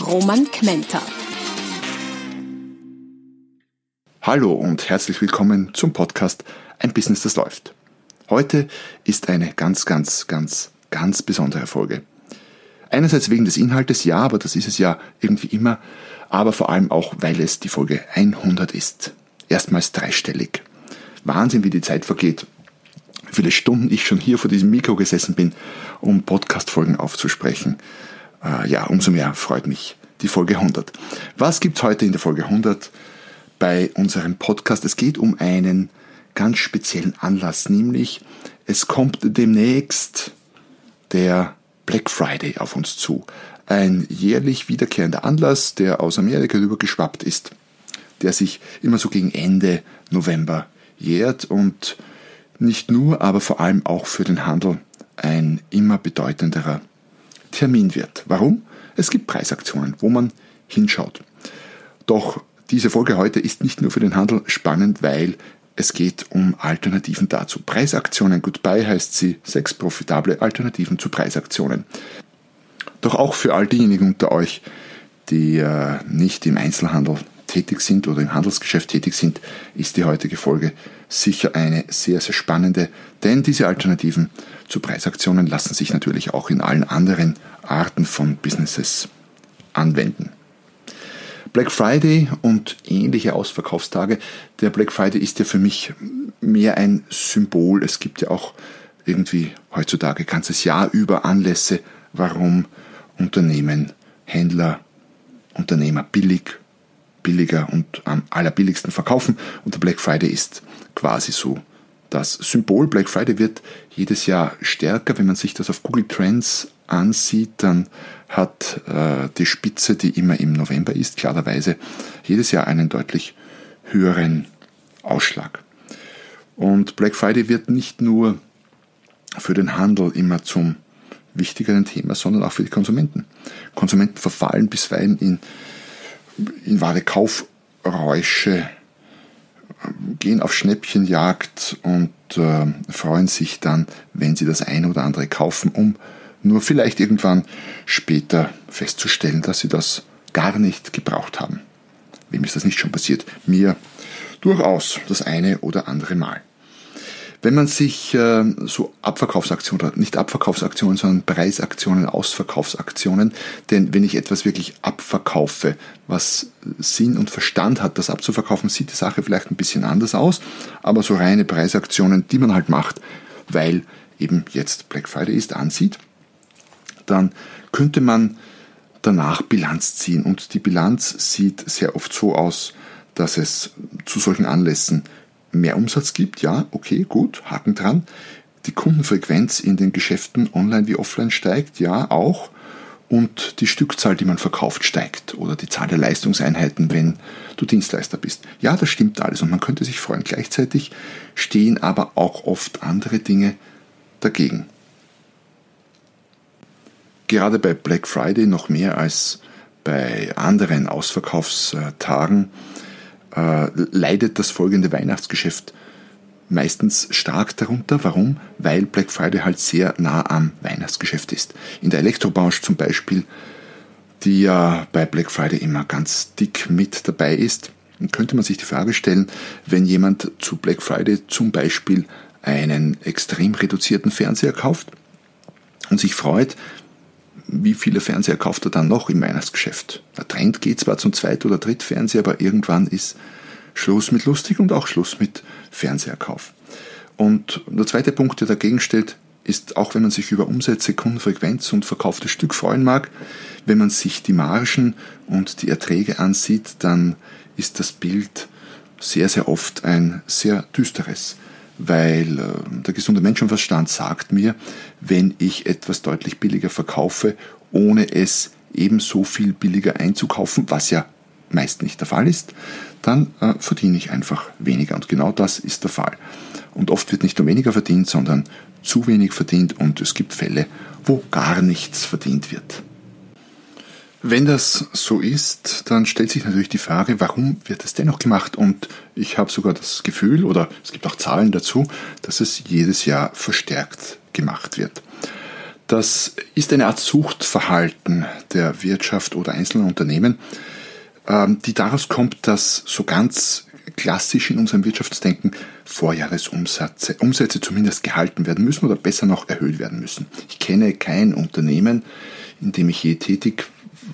Roman Kmenter. Hallo und herzlich willkommen zum Podcast Ein Business, das läuft. Heute ist eine ganz, ganz, ganz, ganz besondere Folge. Einerseits wegen des Inhaltes, ja, aber das ist es ja irgendwie immer, aber vor allem auch, weil es die Folge 100 ist. Erstmals dreistellig. Wahnsinn, wie die Zeit vergeht. Wie viele Stunden ich schon hier vor diesem Mikro gesessen bin, um Podcast-Folgen aufzusprechen. Äh, ja, umso mehr freut mich die Folge 100. Was gibt's heute in der Folge 100? bei unserem Podcast. Es geht um einen ganz speziellen Anlass, nämlich es kommt demnächst der Black Friday auf uns zu. Ein jährlich wiederkehrender Anlass, der aus Amerika rübergeschwappt ist, der sich immer so gegen Ende November jährt und nicht nur, aber vor allem auch für den Handel ein immer bedeutenderer Termin wird. Warum? Es gibt Preisaktionen, wo man hinschaut. Doch diese Folge heute ist nicht nur für den Handel spannend, weil es geht um Alternativen dazu. Preisaktionen Goodbye heißt sie, sechs profitable Alternativen zu Preisaktionen. Doch auch für all diejenigen unter euch, die äh, nicht im Einzelhandel tätig sind oder im Handelsgeschäft tätig sind, ist die heutige Folge sicher eine sehr, sehr spannende, denn diese Alternativen zu Preisaktionen lassen sich natürlich auch in allen anderen Arten von Businesses anwenden. Black Friday und ähnliche Ausverkaufstage. Der Black Friday ist ja für mich mehr ein Symbol. Es gibt ja auch irgendwie heutzutage ganzes Jahr über Anlässe, warum Unternehmen, Händler, Unternehmer billig, billiger und am allerbilligsten verkaufen. Und der Black Friday ist quasi so das Symbol. Black Friday wird jedes Jahr stärker. Wenn man sich das auf Google Trends ansieht, dann hat äh, die Spitze, die immer im November ist, klarerweise jedes Jahr einen deutlich höheren Ausschlag. Und Black Friday wird nicht nur für den Handel immer zum wichtigeren Thema, sondern auch für die Konsumenten. Konsumenten verfallen bisweilen in, in wahre Kaufräusche, gehen auf Schnäppchenjagd und äh, freuen sich dann, wenn sie das eine oder andere kaufen, um nur vielleicht irgendwann später festzustellen, dass sie das gar nicht gebraucht haben. Wem ist das nicht schon passiert? Mir durchaus das eine oder andere Mal. Wenn man sich äh, so Abverkaufsaktionen, nicht Abverkaufsaktionen, sondern Preisaktionen, Ausverkaufsaktionen, denn wenn ich etwas wirklich abverkaufe, was Sinn und Verstand hat, das abzuverkaufen, sieht die Sache vielleicht ein bisschen anders aus, aber so reine Preisaktionen, die man halt macht, weil eben jetzt Black Friday ist, ansieht, dann könnte man danach Bilanz ziehen. Und die Bilanz sieht sehr oft so aus, dass es zu solchen Anlässen mehr Umsatz gibt. Ja, okay, gut, Haken dran. Die Kundenfrequenz in den Geschäften online wie offline steigt. Ja, auch. Und die Stückzahl, die man verkauft, steigt. Oder die Zahl der Leistungseinheiten, wenn du Dienstleister bist. Ja, das stimmt alles und man könnte sich freuen. Gleichzeitig stehen aber auch oft andere Dinge dagegen gerade bei Black Friday noch mehr als bei anderen Ausverkaufstagen äh, leidet das folgende Weihnachtsgeschäft meistens stark darunter. Warum? Weil Black Friday halt sehr nah am Weihnachtsgeschäft ist. In der Elektrobranche zum Beispiel, die ja bei Black Friday immer ganz dick mit dabei ist, könnte man sich die Frage stellen, wenn jemand zu Black Friday zum Beispiel einen extrem reduzierten Fernseher kauft und sich freut, wie viele Fernseher kauft er dann noch im Weihnachtsgeschäft? Der Trend geht zwar zum Zweit- oder Drittfernseher, aber irgendwann ist Schluss mit lustig und auch Schluss mit Fernseherkauf. Und der zweite Punkt, der dagegen steht, ist, auch wenn man sich über Umsätze, Kundenfrequenz und verkauftes Stück freuen mag, wenn man sich die Margen und die Erträge ansieht, dann ist das Bild sehr, sehr oft ein sehr düsteres weil äh, der gesunde Menschenverstand sagt mir, wenn ich etwas deutlich billiger verkaufe, ohne es ebenso viel billiger einzukaufen, was ja meist nicht der Fall ist, dann äh, verdiene ich einfach weniger. Und genau das ist der Fall. Und oft wird nicht nur weniger verdient, sondern zu wenig verdient und es gibt Fälle, wo gar nichts verdient wird. Wenn das so ist, dann stellt sich natürlich die Frage, warum wird es dennoch gemacht? Und ich habe sogar das Gefühl, oder es gibt auch Zahlen dazu, dass es jedes Jahr verstärkt gemacht wird. Das ist eine Art Suchtverhalten der Wirtschaft oder einzelner Unternehmen, ähm, die daraus kommt, dass so ganz klassisch in unserem Wirtschaftsdenken Vorjahresumsätze Umsätze zumindest gehalten werden müssen oder besser noch erhöht werden müssen. Ich kenne kein Unternehmen, in dem ich je tätig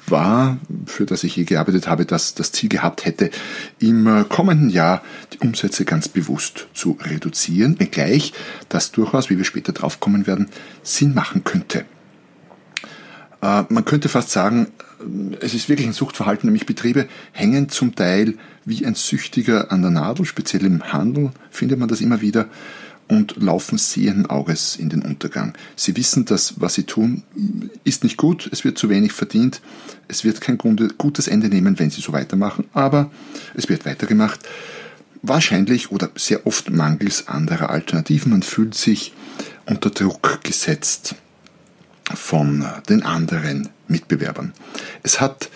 war, für das ich je gearbeitet habe, das das Ziel gehabt hätte, im äh, kommenden Jahr die Umsätze ganz bewusst zu reduzieren, wenngleich das durchaus, wie wir später draufkommen werden, Sinn machen könnte. Äh, man könnte fast sagen, äh, es ist wirklich ein Suchtverhalten, nämlich Betriebe hängen zum Teil wie ein Süchtiger an der Nadel, speziell im Handel findet man das immer wieder und laufen sehenden Auges in den Untergang. Sie wissen, dass was sie tun, ist nicht gut, es wird zu wenig verdient, es wird kein gutes Ende nehmen, wenn sie so weitermachen, aber es wird weitergemacht. Wahrscheinlich oder sehr oft mangels anderer Alternativen. Man fühlt sich unter Druck gesetzt von den anderen Mitbewerbern. Es hat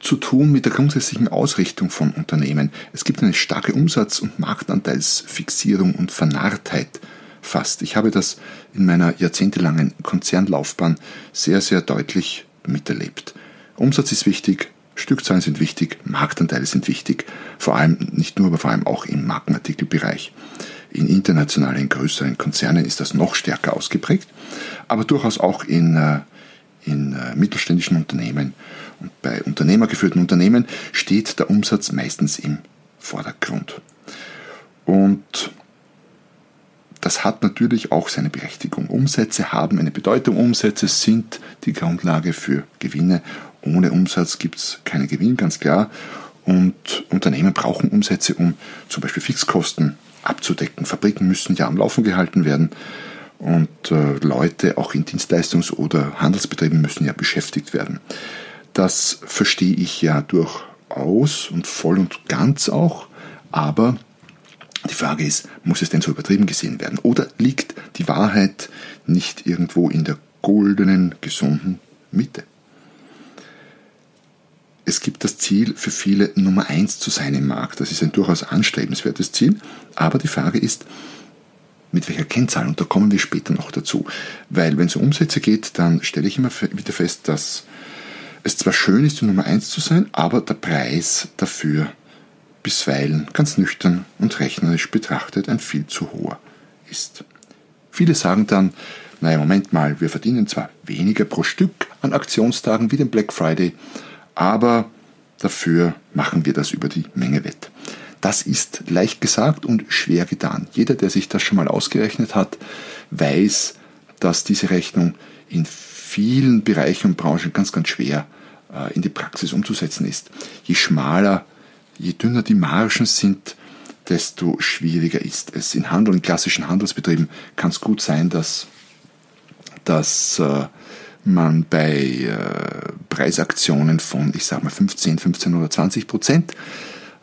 zu tun mit der grundsätzlichen Ausrichtung von Unternehmen. Es gibt eine starke Umsatz- und Marktanteilsfixierung und Vernarrtheit fast. Ich habe das in meiner jahrzehntelangen Konzernlaufbahn sehr, sehr deutlich miterlebt. Umsatz ist wichtig, Stückzahlen sind wichtig, Marktanteile sind wichtig, vor allem nicht nur, aber vor allem auch im Markenartikelbereich. In internationalen, größeren Konzernen ist das noch stärker ausgeprägt, aber durchaus auch in, äh, in äh, mittelständischen Unternehmen bei unternehmergeführten Unternehmen steht der Umsatz meistens im Vordergrund. Und das hat natürlich auch seine Berechtigung. Umsätze haben eine Bedeutung. Umsätze sind die Grundlage für Gewinne. Ohne Umsatz gibt es keinen Gewinn, ganz klar. Und Unternehmen brauchen Umsätze, um zum Beispiel Fixkosten abzudecken. Fabriken müssen ja am Laufen gehalten werden. Und äh, Leute auch in Dienstleistungs- oder Handelsbetrieben müssen ja beschäftigt werden. Das verstehe ich ja durchaus und voll und ganz auch, aber die Frage ist, muss es denn so übertrieben gesehen werden? Oder liegt die Wahrheit nicht irgendwo in der goldenen, gesunden Mitte? Es gibt das Ziel für viele Nummer eins zu sein im Markt. Das ist ein durchaus anstrebenswertes Ziel. Aber die Frage ist, mit welcher Kennzahl? Und da kommen wir später noch dazu. Weil wenn es um Umsätze geht, dann stelle ich immer wieder fest, dass es zwar schön ist, die Nummer 1 zu sein, aber der Preis dafür bisweilen ganz nüchtern und rechnerisch betrachtet ein viel zu hoher ist. Viele sagen dann, naja, Moment mal, wir verdienen zwar weniger pro Stück an Aktionstagen wie den Black Friday, aber dafür machen wir das über die Menge wett. Das ist leicht gesagt und schwer getan. Jeder, der sich das schon mal ausgerechnet hat, weiß, dass diese Rechnung in vielen Bereichen und Branchen ganz, ganz schwer äh, in die Praxis umzusetzen ist. Je schmaler, je dünner die Margen sind, desto schwieriger ist es. In Handel, in klassischen Handelsbetrieben kann es gut sein, dass, dass äh, man bei äh, Preisaktionen von, ich sage mal, 15, 15 oder 20 Prozent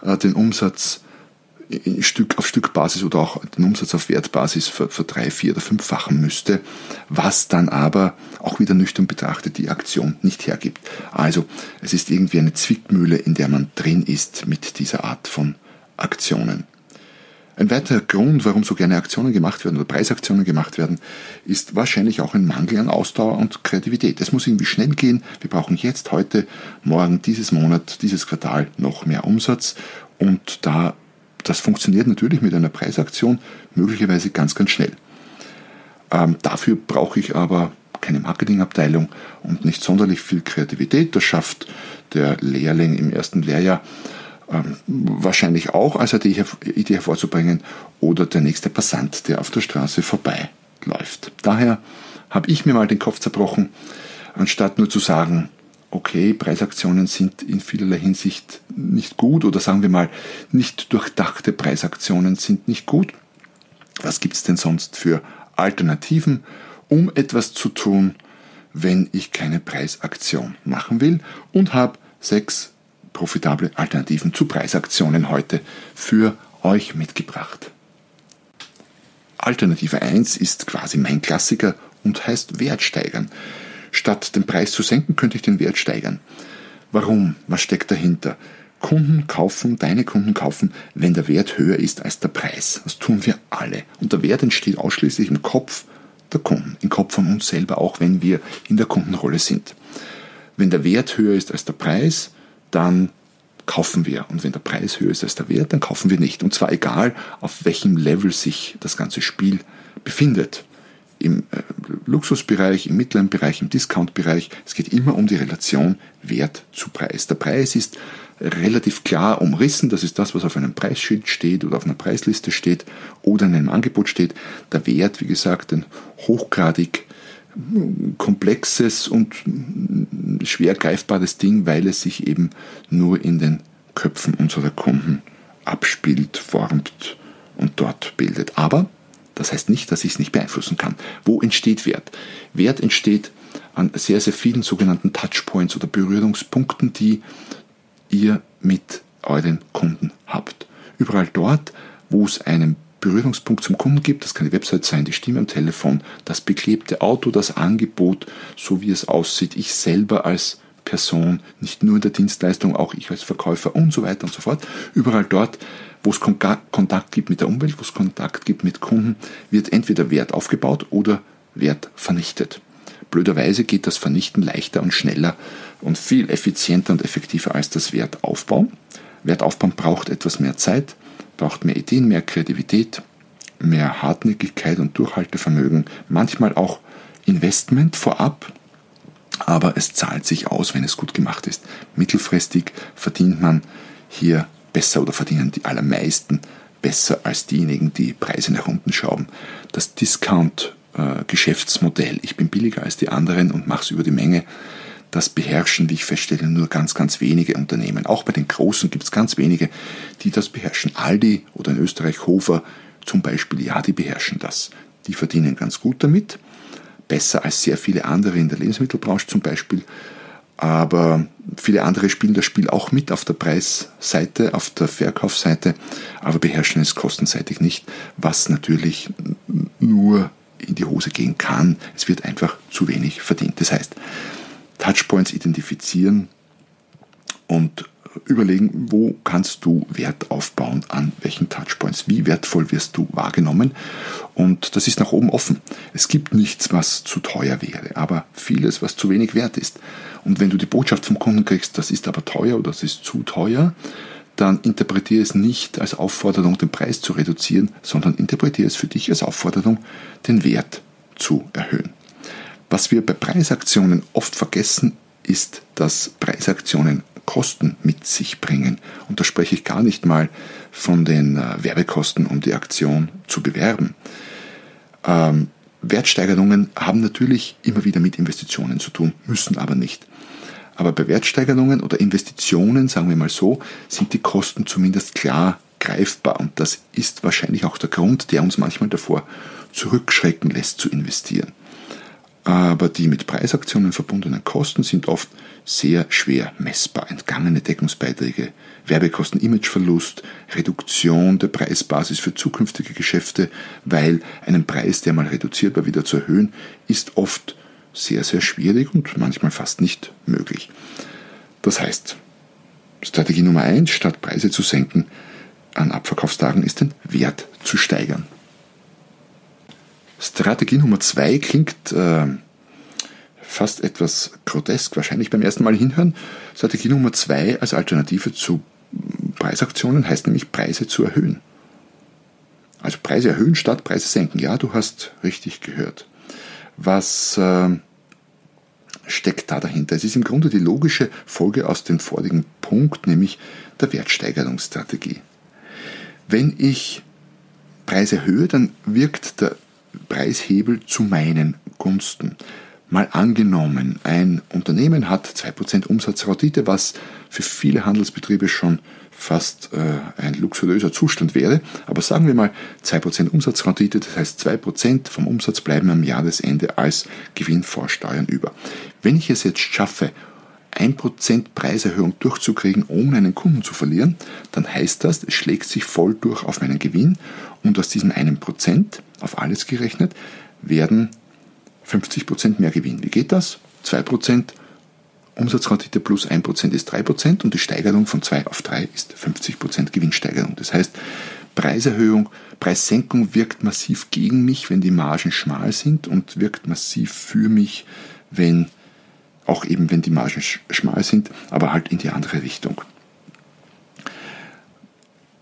äh, den Umsatz Stück auf Stückbasis oder auch den Umsatz auf Wertbasis für, für drei, vier oder fünffachen müsste, was dann aber auch wieder nüchtern betrachtet die Aktion nicht hergibt. Also es ist irgendwie eine Zwickmühle, in der man drin ist mit dieser Art von Aktionen. Ein weiterer Grund, warum so gerne Aktionen gemacht werden oder Preisaktionen gemacht werden, ist wahrscheinlich auch ein Mangel an Ausdauer und Kreativität. Es muss irgendwie schnell gehen. Wir brauchen jetzt, heute, morgen, dieses Monat, dieses Quartal noch mehr Umsatz. Und da das funktioniert natürlich mit einer Preisaktion möglicherweise ganz, ganz schnell. Ähm, dafür brauche ich aber keine Marketingabteilung und nicht sonderlich viel Kreativität. Das schafft der Lehrling im ersten Lehrjahr ähm, wahrscheinlich auch als Idee, Idee hervorzubringen oder der nächste Passant, der auf der Straße vorbeiläuft. Daher habe ich mir mal den Kopf zerbrochen, anstatt nur zu sagen, okay, Preisaktionen sind in vielerlei Hinsicht nicht gut oder sagen wir mal, nicht durchdachte Preisaktionen sind nicht gut. Was gibt es denn sonst für Alternativen, um etwas zu tun, wenn ich keine Preisaktion machen will und habe sechs profitable Alternativen zu Preisaktionen heute für euch mitgebracht. Alternative 1 ist quasi mein Klassiker und heißt Wert steigern. Statt den Preis zu senken, könnte ich den Wert steigern. Warum? Was steckt dahinter? Kunden kaufen, deine Kunden kaufen, wenn der Wert höher ist als der Preis. Das tun wir alle. Und der Wert entsteht ausschließlich im Kopf der Kunden, im Kopf von uns selber, auch wenn wir in der Kundenrolle sind. Wenn der Wert höher ist als der Preis, dann kaufen wir. Und wenn der Preis höher ist als der Wert, dann kaufen wir nicht. Und zwar egal, auf welchem Level sich das ganze Spiel befindet. Im äh, Luxusbereich, im mittleren Bereich, im Discount-Bereich. Es geht immer um die Relation Wert zu Preis. Der Preis ist relativ klar umrissen. Das ist das, was auf einem Preisschild steht oder auf einer Preisliste steht oder in einem Angebot steht. Der Wert, wie gesagt, ein hochgradig komplexes und schwer greifbares Ding, weil es sich eben nur in den Köpfen unserer Kunden abspielt, formt und dort bildet. Aber das heißt nicht, dass ich es nicht beeinflussen kann. Wo entsteht Wert? Wert entsteht an sehr, sehr vielen sogenannten Touchpoints oder Berührungspunkten, die ihr mit euren Kunden habt. Überall dort, wo es einen Berührungspunkt zum Kunden gibt, das kann die Website sein, die Stimme am Telefon, das beklebte Auto, das Angebot, so wie es aussieht, ich selber als Person, nicht nur in der Dienstleistung, auch ich als Verkäufer und so weiter und so fort. Überall dort, wo es Kontakt gibt mit der Umwelt, wo es Kontakt gibt mit Kunden, wird entweder Wert aufgebaut oder Wert vernichtet. Blöderweise geht das Vernichten leichter und schneller und viel effizienter und effektiver als das Wertaufbauen. Wertaufbauen braucht etwas mehr Zeit, braucht mehr Ideen, mehr Kreativität, mehr Hartnäckigkeit und Durchhaltevermögen, manchmal auch Investment vorab, aber es zahlt sich aus, wenn es gut gemacht ist. Mittelfristig verdient man hier besser oder verdienen die allermeisten besser als diejenigen, die Preise nach unten schrauben. Das Discount-Geschäftsmodell, ich bin billiger als die anderen und mache es über die Menge, das beherrschen, wie ich feststelle, nur ganz, ganz wenige Unternehmen. Auch bei den Großen gibt es ganz wenige, die das beherrschen. Aldi oder in Österreich Hofer zum Beispiel, ja, die beherrschen das. Die verdienen ganz gut damit, besser als sehr viele andere in der Lebensmittelbranche zum Beispiel. Aber viele andere spielen das Spiel auch mit auf der Preisseite, auf der Verkaufsseite, aber beherrschen es kostenseitig nicht, was natürlich nur in die Hose gehen kann. Es wird einfach zu wenig verdient. Das heißt, Touchpoints identifizieren und überlegen, wo kannst du Wert aufbauen, an welchen Touchpoints, wie wertvoll wirst du wahrgenommen. Und das ist nach oben offen. Es gibt nichts, was zu teuer wäre, aber vieles, was zu wenig wert ist. Und wenn du die Botschaft vom Kunden kriegst, das ist aber teuer oder das ist zu teuer, dann interpretiere es nicht als Aufforderung, den Preis zu reduzieren, sondern interpretiere es für dich als Aufforderung, den Wert zu erhöhen. Was wir bei Preisaktionen oft vergessen, ist, dass Preisaktionen Kosten mit sich bringen. Und da spreche ich gar nicht mal von den äh, Werbekosten, um die Aktion zu bewerben. Ähm, Wertsteigerungen haben natürlich immer wieder mit Investitionen zu tun, müssen aber nicht. Aber bei Wertsteigerungen oder Investitionen, sagen wir mal so, sind die Kosten zumindest klar greifbar. Und das ist wahrscheinlich auch der Grund, der uns manchmal davor zurückschrecken lässt zu investieren aber die mit Preisaktionen verbundenen Kosten sind oft sehr schwer messbar. Entgangene Deckungsbeiträge, Werbekosten, Imageverlust, Reduktion der Preisbasis für zukünftige Geschäfte, weil einen Preis, der mal reduziert war, wieder zu erhöhen, ist oft sehr, sehr schwierig und manchmal fast nicht möglich. Das heißt, Strategie Nummer eins, statt Preise zu senken, an Abverkaufstagen ist den Wert zu steigern. Strategie Nummer zwei klingt äh, fast etwas grotesk, wahrscheinlich beim ersten Mal hinhören. Strategie Nummer zwei als Alternative zu Preisaktionen heißt nämlich Preise zu erhöhen. Also Preise erhöhen statt Preise senken. Ja, du hast richtig gehört. Was äh, steckt da dahinter? Es ist im Grunde die logische Folge aus dem vorigen Punkt, nämlich der Wertsteigerungsstrategie. Wenn ich Preise erhöhe, dann wirkt der Preishebel zu meinen Gunsten. Mal angenommen, ein Unternehmen hat 2% Umsatzrendite, was für viele Handelsbetriebe schon fast äh, ein luxuriöser Zustand wäre. Aber sagen wir mal 2% Umsatzrendite, das heißt 2% vom Umsatz bleiben am Jahresende als Gewinn vor Steuern über. Wenn ich es jetzt schaffe, 1% Preiserhöhung durchzukriegen, ohne einen Kunden zu verlieren, dann heißt das, es schlägt sich voll durch auf meinen Gewinn und aus diesem 1% auf alles gerechnet werden 50% mehr Gewinn. Wie geht das? 2% Umsatzrendite plus 1% ist 3% und die Steigerung von 2 auf 3 ist 50% Gewinnsteigerung. Das heißt, Preiserhöhung, Preissenkung wirkt massiv gegen mich, wenn die Margen schmal sind und wirkt massiv für mich, wenn auch eben wenn die Margen schmal sind, aber halt in die andere Richtung.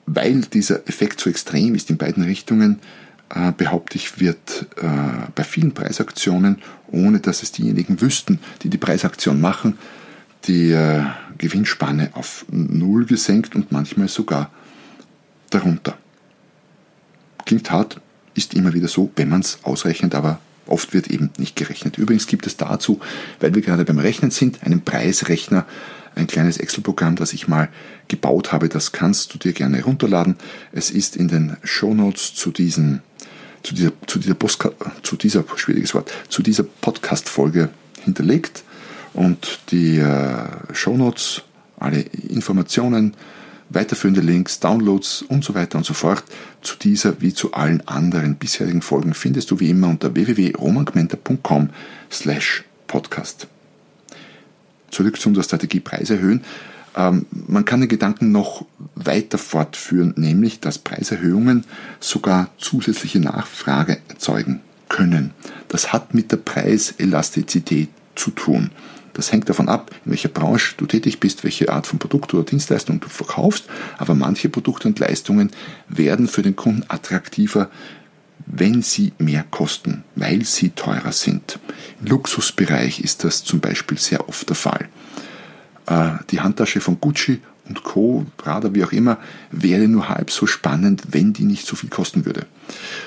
Weil dieser Effekt so extrem ist in beiden Richtungen, äh, behaupte ich, wird äh, bei vielen Preisaktionen, ohne dass es diejenigen wüssten, die die Preisaktion machen, die äh, Gewinnspanne auf Null gesenkt und manchmal sogar darunter. Klingt hart, ist immer wieder so, wenn man es ausrechnet, aber oft wird eben nicht gerechnet. Übrigens gibt es dazu, weil wir gerade beim Rechnen sind, einen Preisrechner, ein kleines Excel-Programm, das ich mal gebaut habe. Das kannst du dir gerne herunterladen. Es ist in den Show Notes zu diesem zu dieser, zu dieser, Postka zu dieser schwieriges Wort, zu dieser Podcast-Folge hinterlegt und die äh, Shownotes, alle Informationen, weiterführende Links, Downloads und so weiter und so fort zu dieser wie zu allen anderen bisherigen Folgen findest du wie immer unter www.romangmenta.com slash podcast. Zurück zu unserer Strategie Preis erhöhen. Ähm, man kann den Gedanken noch weiter fortführen, nämlich dass Preiserhöhungen sogar zusätzliche Nachfrage erzeugen können. Das hat mit der Preiselastizität zu tun. Das hängt davon ab, in welcher Branche du tätig bist, welche Art von Produkt oder Dienstleistung du verkaufst. Aber manche Produkte und Leistungen werden für den Kunden attraktiver, wenn sie mehr kosten, weil sie teurer sind. Im Luxusbereich ist das zum Beispiel sehr oft der Fall. Äh, die Handtasche von Gucci und Co., Prada, wie auch immer, wäre nur halb so spannend, wenn die nicht so viel kosten würde.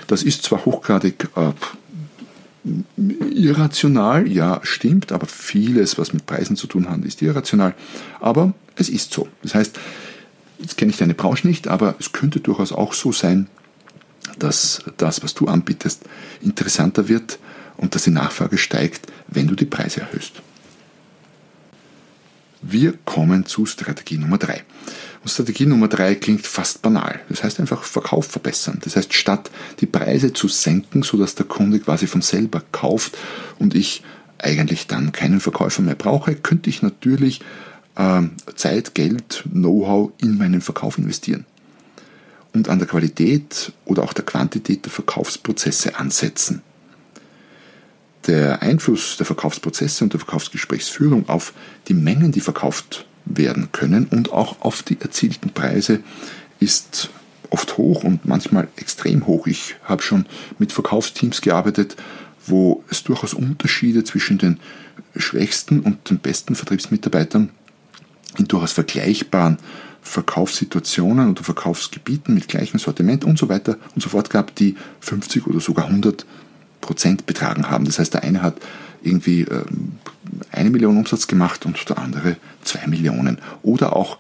Das ist zwar hochgradig äh, irrational, ja, stimmt, aber vieles, was mit Preisen zu tun hat, ist irrational. Aber es ist so. Das heißt, jetzt kenne ich deine Branche nicht, aber es könnte durchaus auch so sein, dass das, was du anbietest, interessanter wird und dass die Nachfrage steigt, wenn du die Preise erhöhst. Wir kommen zu Strategie Nummer drei. Und Strategie Nummer drei klingt fast banal. Das heißt einfach Verkauf verbessern. Das heißt, statt die Preise zu senken, sodass der Kunde quasi von selber kauft und ich eigentlich dann keinen Verkäufer mehr brauche, könnte ich natürlich äh, Zeit, Geld, Know-how in meinen Verkauf investieren und an der Qualität oder auch der Quantität der Verkaufsprozesse ansetzen der Einfluss der Verkaufsprozesse und der Verkaufsgesprächsführung auf die Mengen, die verkauft werden können und auch auf die erzielten Preise ist oft hoch und manchmal extrem hoch. Ich habe schon mit Verkaufsteams gearbeitet, wo es durchaus Unterschiede zwischen den schwächsten und den besten Vertriebsmitarbeitern in durchaus vergleichbaren Verkaufssituationen oder Verkaufsgebieten mit gleichem Sortiment und so weiter und so fort gab, die 50 oder sogar 100 Prozent betragen haben. Das heißt, der eine hat irgendwie ähm, eine Million Umsatz gemacht und der andere zwei Millionen. Oder auch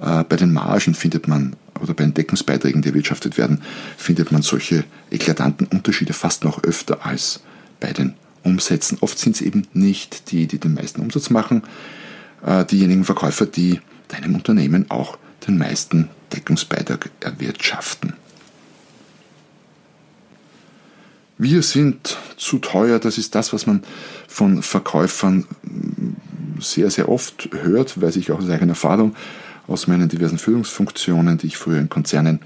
äh, bei den Margen findet man, oder bei den Deckungsbeiträgen, die erwirtschaftet werden, findet man solche eklatanten Unterschiede fast noch öfter als bei den Umsätzen. Oft sind es eben nicht die, die den meisten Umsatz machen, äh, diejenigen Verkäufer, die deinem Unternehmen auch den meisten Deckungsbeitrag erwirtschaften. Wir sind zu teuer, das ist das, was man von Verkäufern sehr, sehr oft hört, weiß ich auch aus eigener Erfahrung, aus meinen diversen Führungsfunktionen, die ich früher in Konzernen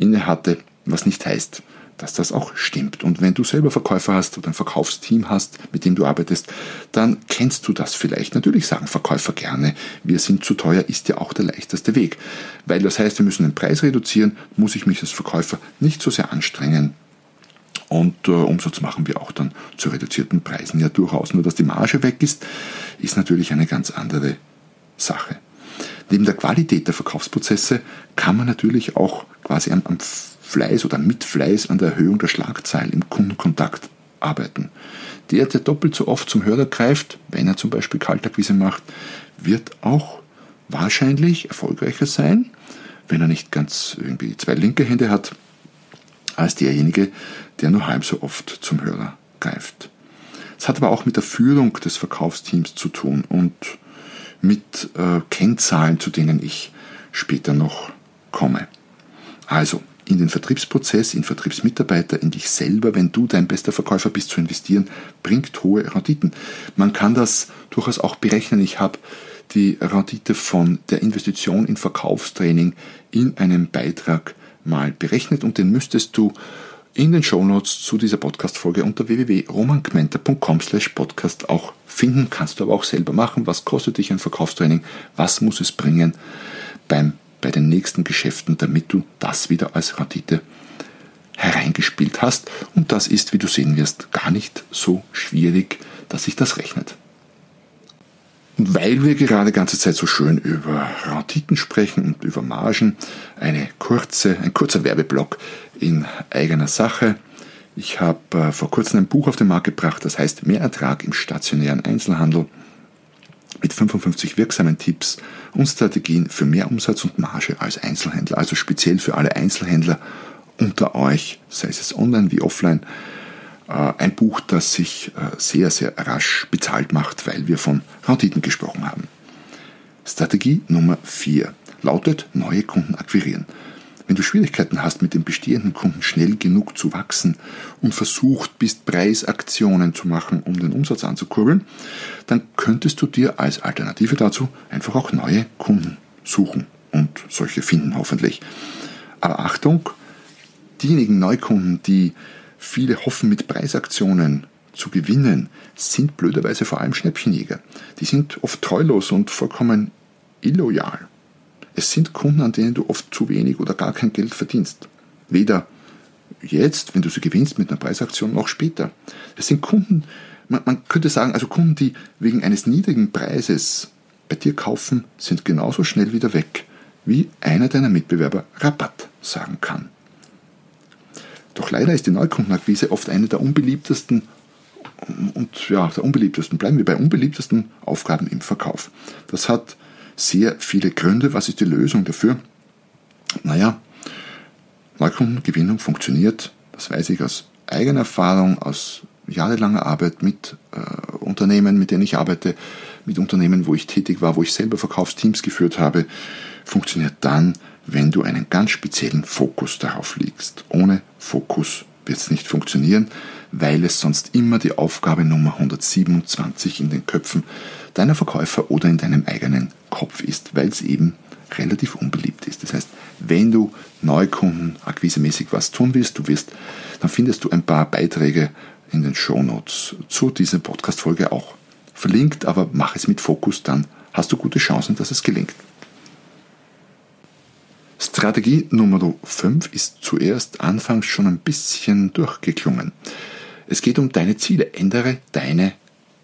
inne hatte, was nicht heißt, dass das auch stimmt. Und wenn du selber Verkäufer hast oder ein Verkaufsteam hast, mit dem du arbeitest, dann kennst du das vielleicht. Natürlich sagen Verkäufer gerne, wir sind zu teuer, ist ja auch der leichteste Weg. Weil das heißt, wir müssen den Preis reduzieren, muss ich mich als Verkäufer nicht so sehr anstrengen, und äh, Umsatz machen wir auch dann zu reduzierten Preisen ja durchaus. Nur dass die Marge weg ist, ist natürlich eine ganz andere Sache. Neben der Qualität der Verkaufsprozesse kann man natürlich auch quasi am, am Fleiß oder mit Fleiß an der Erhöhung der Schlagzeilen im Kundenkontakt arbeiten. Der, der doppelt so oft zum Hörer greift, wenn er zum Beispiel Kaltakquise macht, wird auch wahrscheinlich erfolgreicher sein, wenn er nicht ganz irgendwie zwei linke Hände hat, als derjenige, der nur halb so oft zum Hörer greift. Es hat aber auch mit der Führung des Verkaufsteams zu tun und mit äh, Kennzahlen, zu denen ich später noch komme. Also in den Vertriebsprozess, in Vertriebsmitarbeiter, in dich selber, wenn du dein bester Verkäufer bist, zu investieren, bringt hohe Renditen. Man kann das durchaus auch berechnen. Ich habe die Rendite von der Investition in Verkaufstraining in einem Beitrag mal berechnet und den müsstest du in den Shownotes zu dieser Podcast-Folge unter www.romangmenta.com slash podcast auch finden. Kannst du aber auch selber machen. Was kostet dich ein Verkaufstraining? Was muss es bringen beim, bei den nächsten Geschäften, damit du das wieder als Rendite hereingespielt hast? Und das ist, wie du sehen wirst, gar nicht so schwierig, dass sich das rechnet. Weil wir gerade die ganze Zeit so schön über Renditen sprechen und über Margen, eine kurze, ein kurzer Werbeblock in eigener Sache. Ich habe äh, vor kurzem ein Buch auf den Markt gebracht, das heißt Mehr Ertrag im stationären Einzelhandel mit 55 wirksamen Tipps und Strategien für mehr Umsatz und Marge als Einzelhändler, also speziell für alle Einzelhändler unter euch, sei es online wie offline. Äh, ein Buch, das sich äh, sehr, sehr rasch bezahlt macht, weil wir von Renditen gesprochen haben. Strategie Nummer 4 lautet neue Kunden akquirieren. Wenn du Schwierigkeiten hast, mit den bestehenden Kunden schnell genug zu wachsen und versucht bist, Preisaktionen zu machen, um den Umsatz anzukurbeln, dann könntest du dir als Alternative dazu einfach auch neue Kunden suchen und solche finden hoffentlich. Aber Achtung, diejenigen Neukunden, die viele hoffen, mit Preisaktionen zu gewinnen, sind blöderweise vor allem Schnäppchenjäger. Die sind oft treulos und vollkommen illoyal. Es sind Kunden, an denen du oft zu wenig oder gar kein Geld verdienst. Weder jetzt, wenn du sie gewinnst mit einer Preisaktion, noch später. Es sind Kunden, man, man könnte sagen, also Kunden, die wegen eines niedrigen Preises bei dir kaufen, sind genauso schnell wieder weg, wie einer deiner Mitbewerber Rabatt sagen kann. Doch leider ist die Neukundenakquise oft eine der unbeliebtesten und ja, der unbeliebtesten, bleiben wir bei unbeliebtesten Aufgaben im Verkauf. Das hat sehr viele Gründe. Was ist die Lösung dafür? Naja, Neukundengewinnung funktioniert, das weiß ich aus eigener Erfahrung, aus jahrelanger Arbeit mit äh, Unternehmen, mit denen ich arbeite, mit Unternehmen, wo ich tätig war, wo ich selber Verkaufsteams geführt habe, funktioniert dann, wenn du einen ganz speziellen Fokus darauf legst. Ohne Fokus wird es nicht funktionieren, weil es sonst immer die Aufgabe Nummer 127 in den Köpfen deiner Verkäufer oder in deinem eigenen Kopf ist, weil es eben relativ unbeliebt ist. Das heißt, wenn du Neukunden akquisemäßig was tun willst, du wirst, dann findest du ein paar Beiträge in den Show Notes zu dieser Podcast-Folge auch verlinkt, aber mach es mit Fokus, dann hast du gute Chancen, dass es gelingt. Strategie Nummer 5 ist zuerst anfangs schon ein bisschen durchgeklungen. Es geht um deine Ziele. Ändere deine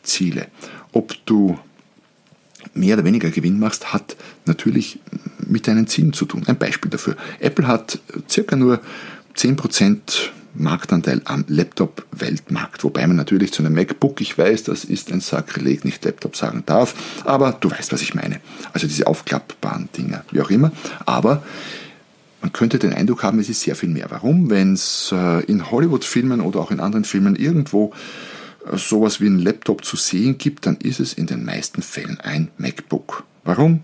Ziele. Ob du mehr oder weniger Gewinn machst, hat natürlich mit deinen Zielen zu tun. Ein Beispiel dafür. Apple hat circa nur 10% Marktanteil am Laptop-Weltmarkt. Wobei man natürlich zu einem MacBook, ich weiß, das ist ein Sakrileg, nicht Laptop sagen darf, aber du weißt, was ich meine. Also diese aufklappbaren Dinger, wie auch immer. Aber man könnte den Eindruck haben, es ist sehr viel mehr. Warum? Wenn es äh, in Hollywood-Filmen oder auch in anderen Filmen irgendwo äh, sowas wie ein Laptop zu sehen gibt, dann ist es in den meisten Fällen ein MacBook. Warum?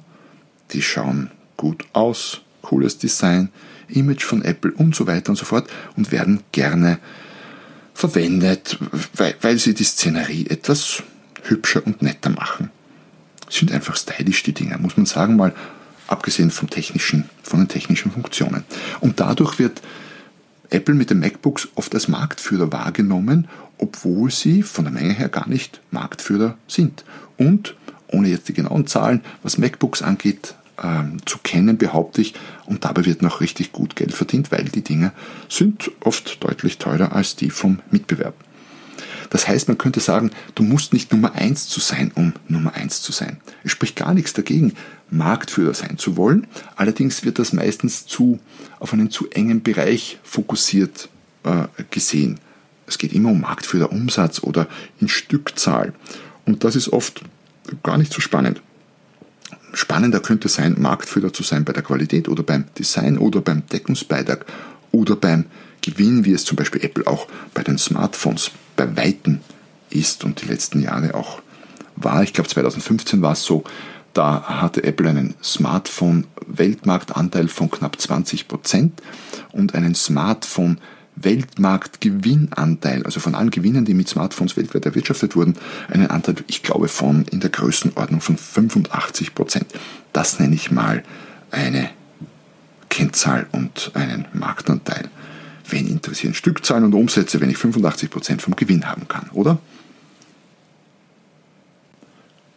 Die schauen gut aus, cooles Design, Image von Apple und so weiter und so fort und werden gerne verwendet, weil, weil sie die Szenerie etwas hübscher und netter machen. Sind einfach stylisch die Dinger, muss man sagen, mal abgesehen vom technischen, von den technischen Funktionen. Und dadurch wird Apple mit den MacBooks oft als Marktführer wahrgenommen, obwohl sie von der Menge her gar nicht Marktführer sind. Und ohne jetzt die genauen Zahlen, was MacBooks angeht, ähm, zu kennen, behaupte ich. Und dabei wird noch richtig gut Geld verdient, weil die Dinge sind oft deutlich teurer als die vom Mitbewerb. Das heißt, man könnte sagen, du musst nicht Nummer eins zu sein, um Nummer eins zu sein. Es spricht gar nichts dagegen, Marktführer sein zu wollen. Allerdings wird das meistens zu, auf einen zu engen Bereich fokussiert äh, gesehen. Es geht immer um Marktführerumsatz oder in Stückzahl. Und das ist oft gar nicht so spannend. Spannender könnte sein, Marktführer zu sein bei der Qualität oder beim Design oder beim Deckungsbeitrag oder beim Gewinn, wie es zum Beispiel Apple auch bei den Smartphones bei Weitem ist und die letzten Jahre auch war. Ich glaube 2015 war es so, da hatte Apple einen Smartphone-Weltmarktanteil von knapp 20 Prozent und einen Smartphone Weltmarktgewinnanteil, also von allen Gewinnen, die mit Smartphones weltweit erwirtschaftet wurden, einen Anteil, ich glaube, von in der Größenordnung von 85 Prozent. Das nenne ich mal eine Kennzahl und einen Marktanteil. Wen interessieren Stückzahlen und Umsätze, wenn ich 85 Prozent vom Gewinn haben kann, oder?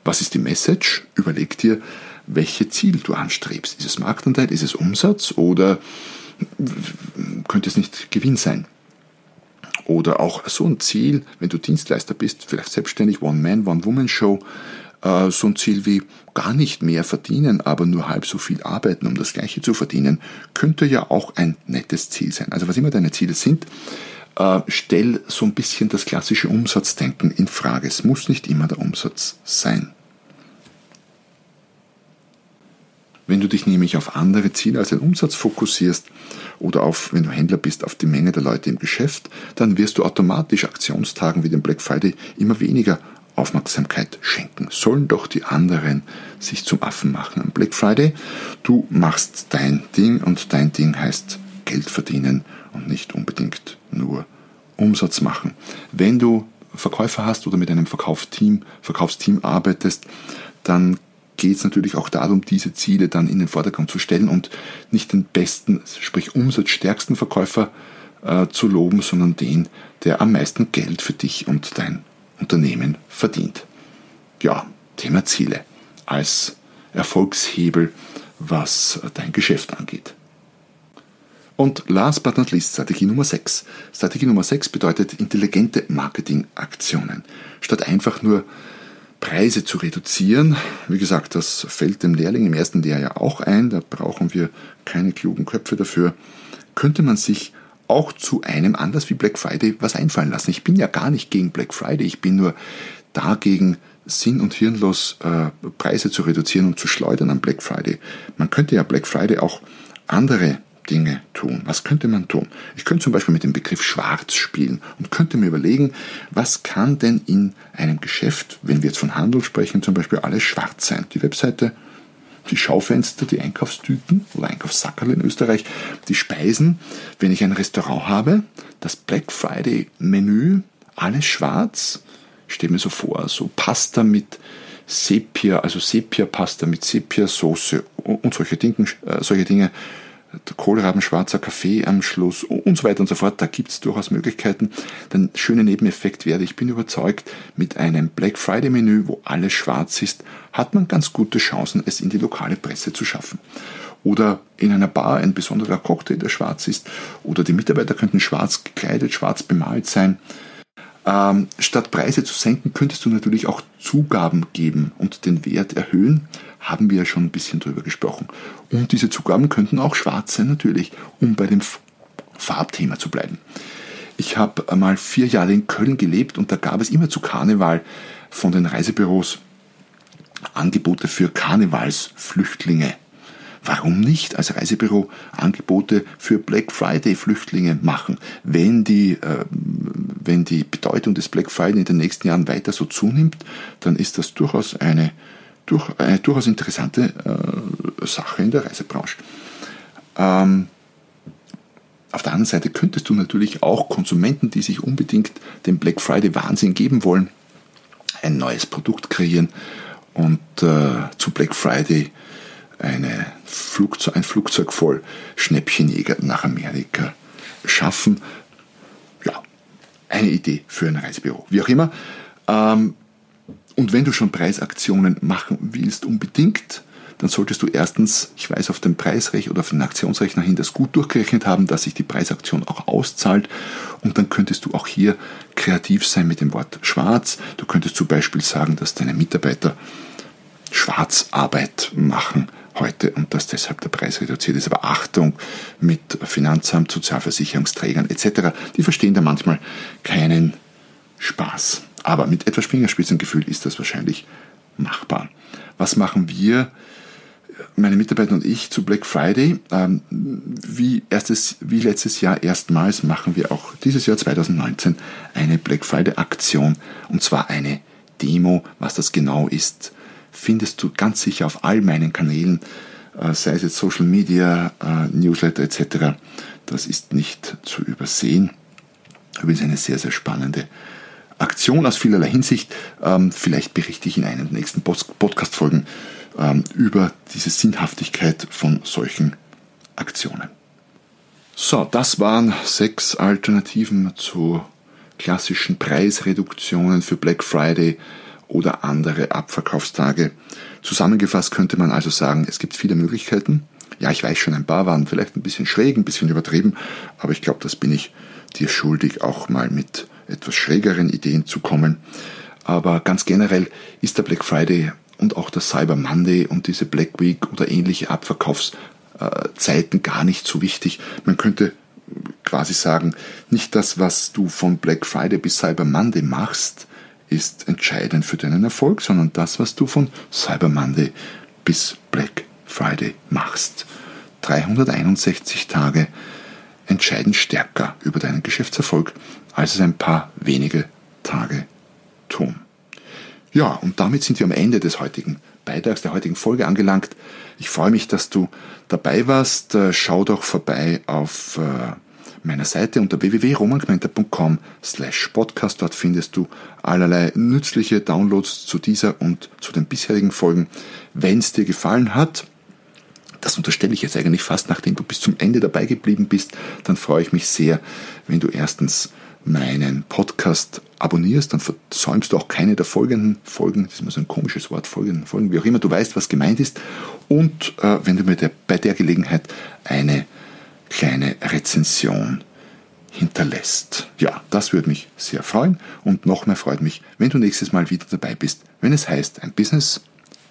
Was ist die Message? Überleg dir, welche Ziel du anstrebst. Ist es Marktanteil, ist es Umsatz oder könnte es nicht Gewinn sein. Oder auch so ein Ziel, wenn du Dienstleister bist, vielleicht selbstständig, One-Man, One-Woman-Show, äh, so ein Ziel wie gar nicht mehr verdienen, aber nur halb so viel arbeiten, um das gleiche zu verdienen, könnte ja auch ein nettes Ziel sein. Also was immer deine Ziele sind, äh, stell so ein bisschen das klassische Umsatzdenken in Frage. Es muss nicht immer der Umsatz sein. Wenn du dich nämlich auf andere Ziele als den Umsatz fokussierst oder auf, wenn du Händler bist, auf die Menge der Leute im Geschäft, dann wirst du automatisch Aktionstagen wie dem Black Friday immer weniger Aufmerksamkeit schenken. Sollen doch die anderen sich zum Affen machen am Black Friday. Du machst dein Ding und dein Ding heißt Geld verdienen und nicht unbedingt nur Umsatz machen. Wenn du Verkäufer hast oder mit einem Verkaufsteam, Verkaufsteam arbeitest, dann geht es natürlich auch darum, diese Ziele dann in den Vordergrund zu stellen und nicht den besten, sprich umsatzstärksten Verkäufer äh, zu loben, sondern den, der am meisten Geld für dich und dein Unternehmen verdient. Ja, Thema Ziele als Erfolgshebel, was dein Geschäft angeht. Und last but not least, Strategie Nummer 6. Strategie Nummer 6 bedeutet intelligente Marketingaktionen. Statt einfach nur Preise zu reduzieren. Wie gesagt, das fällt dem Lehrling im ersten Lehrjahr ja auch ein, da brauchen wir keine klugen Köpfe dafür. Könnte man sich auch zu einem Anlass wie Black Friday was einfallen lassen. Ich bin ja gar nicht gegen Black Friday, ich bin nur dagegen, sinn- und hirnlos äh, Preise zu reduzieren und zu schleudern am Black Friday. Man könnte ja Black Friday auch andere Dinge tun? Was könnte man tun? Ich könnte zum Beispiel mit dem Begriff schwarz spielen und könnte mir überlegen, was kann denn in einem Geschäft, wenn wir jetzt von Handel sprechen, zum Beispiel alles schwarz sein? Die Webseite, die Schaufenster, die Einkaufstüten oder Einkaufssackerl in Österreich, die Speisen. Wenn ich ein Restaurant habe, das Black Friday Menü, alles schwarz, stehe mir so vor, so Pasta mit Sepia, also Sepia-Pasta mit Sepia-Soße und solche Dinge, äh, solche Dinge Kohlrabenschwarzer Kaffee am Schluss und so weiter und so fort. Da gibt es durchaus Möglichkeiten. Der schöne Nebeneffekt wäre, ich bin überzeugt, mit einem Black Friday Menü, wo alles schwarz ist, hat man ganz gute Chancen, es in die lokale Presse zu schaffen. Oder in einer Bar ein besonderer Cocktail, der schwarz ist. Oder die Mitarbeiter könnten schwarz gekleidet, schwarz bemalt sein. Ähm, statt Preise zu senken, könntest du natürlich auch Zugaben geben und den Wert erhöhen. Haben wir ja schon ein bisschen drüber gesprochen. Und diese Zugaben könnten auch schwarz sein, natürlich, um bei dem Farbthema zu bleiben. Ich habe einmal vier Jahre in Köln gelebt und da gab es immer zu Karneval von den Reisebüros Angebote für Karnevalsflüchtlinge. Warum nicht als Reisebüro Angebote für Black Friday Flüchtlinge machen, wenn die, äh, wenn die Bedeutung des Black Friday in den nächsten Jahren weiter so zunimmt, dann ist das durchaus eine, durch, eine durchaus interessante äh, Sache in der Reisebranche. Ähm, auf der anderen Seite könntest du natürlich auch Konsumenten, die sich unbedingt den Black Friday Wahnsinn geben wollen, ein neues Produkt kreieren und äh, zu Black Friday eine Flugzeug, ein Flugzeug voll Schnäppchenjäger nach Amerika schaffen. Eine Idee für ein Reisebüro. Wie auch immer. Ähm, und wenn du schon Preisaktionen machen willst, unbedingt, dann solltest du erstens, ich weiß, auf dem Preisrechner oder auf den Aktionsrechner hin das gut durchgerechnet haben, dass sich die Preisaktion auch auszahlt. Und dann könntest du auch hier kreativ sein mit dem Wort schwarz. Du könntest zum Beispiel sagen, dass deine Mitarbeiter Schwarzarbeit machen heute und dass deshalb der Preis reduziert ist. Aber Achtung mit Finanzamt, Sozialversicherungsträgern etc., die verstehen da manchmal keinen Spaß. Aber mit etwas Fingerspitzengefühl ist das wahrscheinlich machbar. Was machen wir, meine Mitarbeiter und ich, zu Black Friday? Ähm, wie, erstes, wie letztes Jahr erstmals machen wir auch dieses Jahr 2019 eine Black Friday Aktion und zwar eine Demo. Was das genau ist, findest du ganz sicher auf all meinen Kanälen, äh, sei es jetzt Social Media, äh, Newsletter etc. Das ist nicht zu übersehen. Übrigens eine sehr, sehr spannende Aktion aus vielerlei Hinsicht. Ähm, vielleicht berichte ich in einer der nächsten Podcast-Folgen ähm, über diese Sinnhaftigkeit von solchen Aktionen. So, das waren sechs Alternativen zu klassischen Preisreduktionen für Black Friday oder andere Abverkaufstage. Zusammengefasst könnte man also sagen, es gibt viele Möglichkeiten. Ja, ich weiß schon, ein paar waren vielleicht ein bisschen schräg, ein bisschen übertrieben, aber ich glaube, das bin ich dir schuldig, auch mal mit etwas schrägeren Ideen zu kommen. Aber ganz generell ist der Black Friday und auch der Cyber Monday und diese Black Week oder ähnliche Abverkaufszeiten gar nicht so wichtig. Man könnte quasi sagen, nicht das, was du von Black Friday bis Cyber Monday machst, ist entscheidend für deinen Erfolg, sondern das, was du von Cyber Monday bis Black Friday machst. 361 Tage entscheiden stärker über deinen Geschäftserfolg, als es ein paar wenige Tage tun. Ja, und damit sind wir am Ende des heutigen Beitrags, der heutigen Folge angelangt. Ich freue mich, dass du dabei warst. Äh, schau doch vorbei auf äh, meiner Seite unter www.romankmenter.com slash podcast. Dort findest du allerlei nützliche Downloads zu dieser und zu den bisherigen Folgen. Wenn es dir gefallen hat, das unterstelle ich jetzt eigentlich fast, nachdem du bis zum Ende dabei geblieben bist, dann freue ich mich sehr, wenn du erstens meinen Podcast abonnierst, dann versäumst du auch keine der folgenden Folgen, das ist immer so ein komisches Wort, folgenden Folgen, wie auch immer, du weißt, was gemeint ist. Und äh, wenn du mir der, bei der Gelegenheit eine kleine Rezension hinterlässt. Ja, das würde mich sehr freuen und noch mehr freut mich, wenn du nächstes Mal wieder dabei bist, wenn es heißt, ein Business,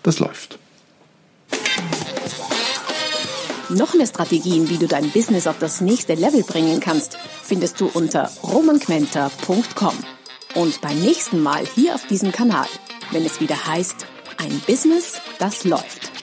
das läuft. Noch mehr Strategien, wie du dein Business auf das nächste Level bringen kannst, findest du unter romanquenter.com. Und beim nächsten Mal hier auf diesem Kanal, wenn es wieder heißt, ein Business, das läuft.